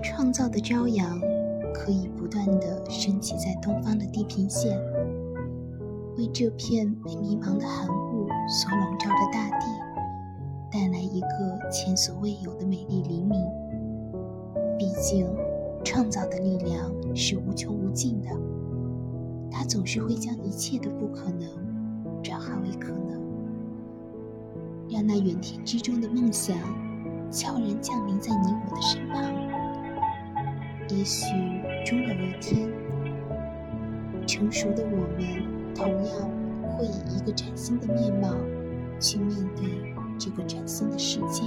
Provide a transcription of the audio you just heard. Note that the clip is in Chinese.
创造的朝阳可以不断地升起在东方的地平线，为这片被迷茫的寒雾所笼罩的大地带来一个前所未有的美丽黎明。毕竟，创造的力量是无穷无尽的，它总是会将一切的不可能转化为可能，让那远天之中的梦想悄然降临在你我的身旁。也许终有一天，成熟的我们同样会以一个崭新的面貌去面对这个崭新的世界。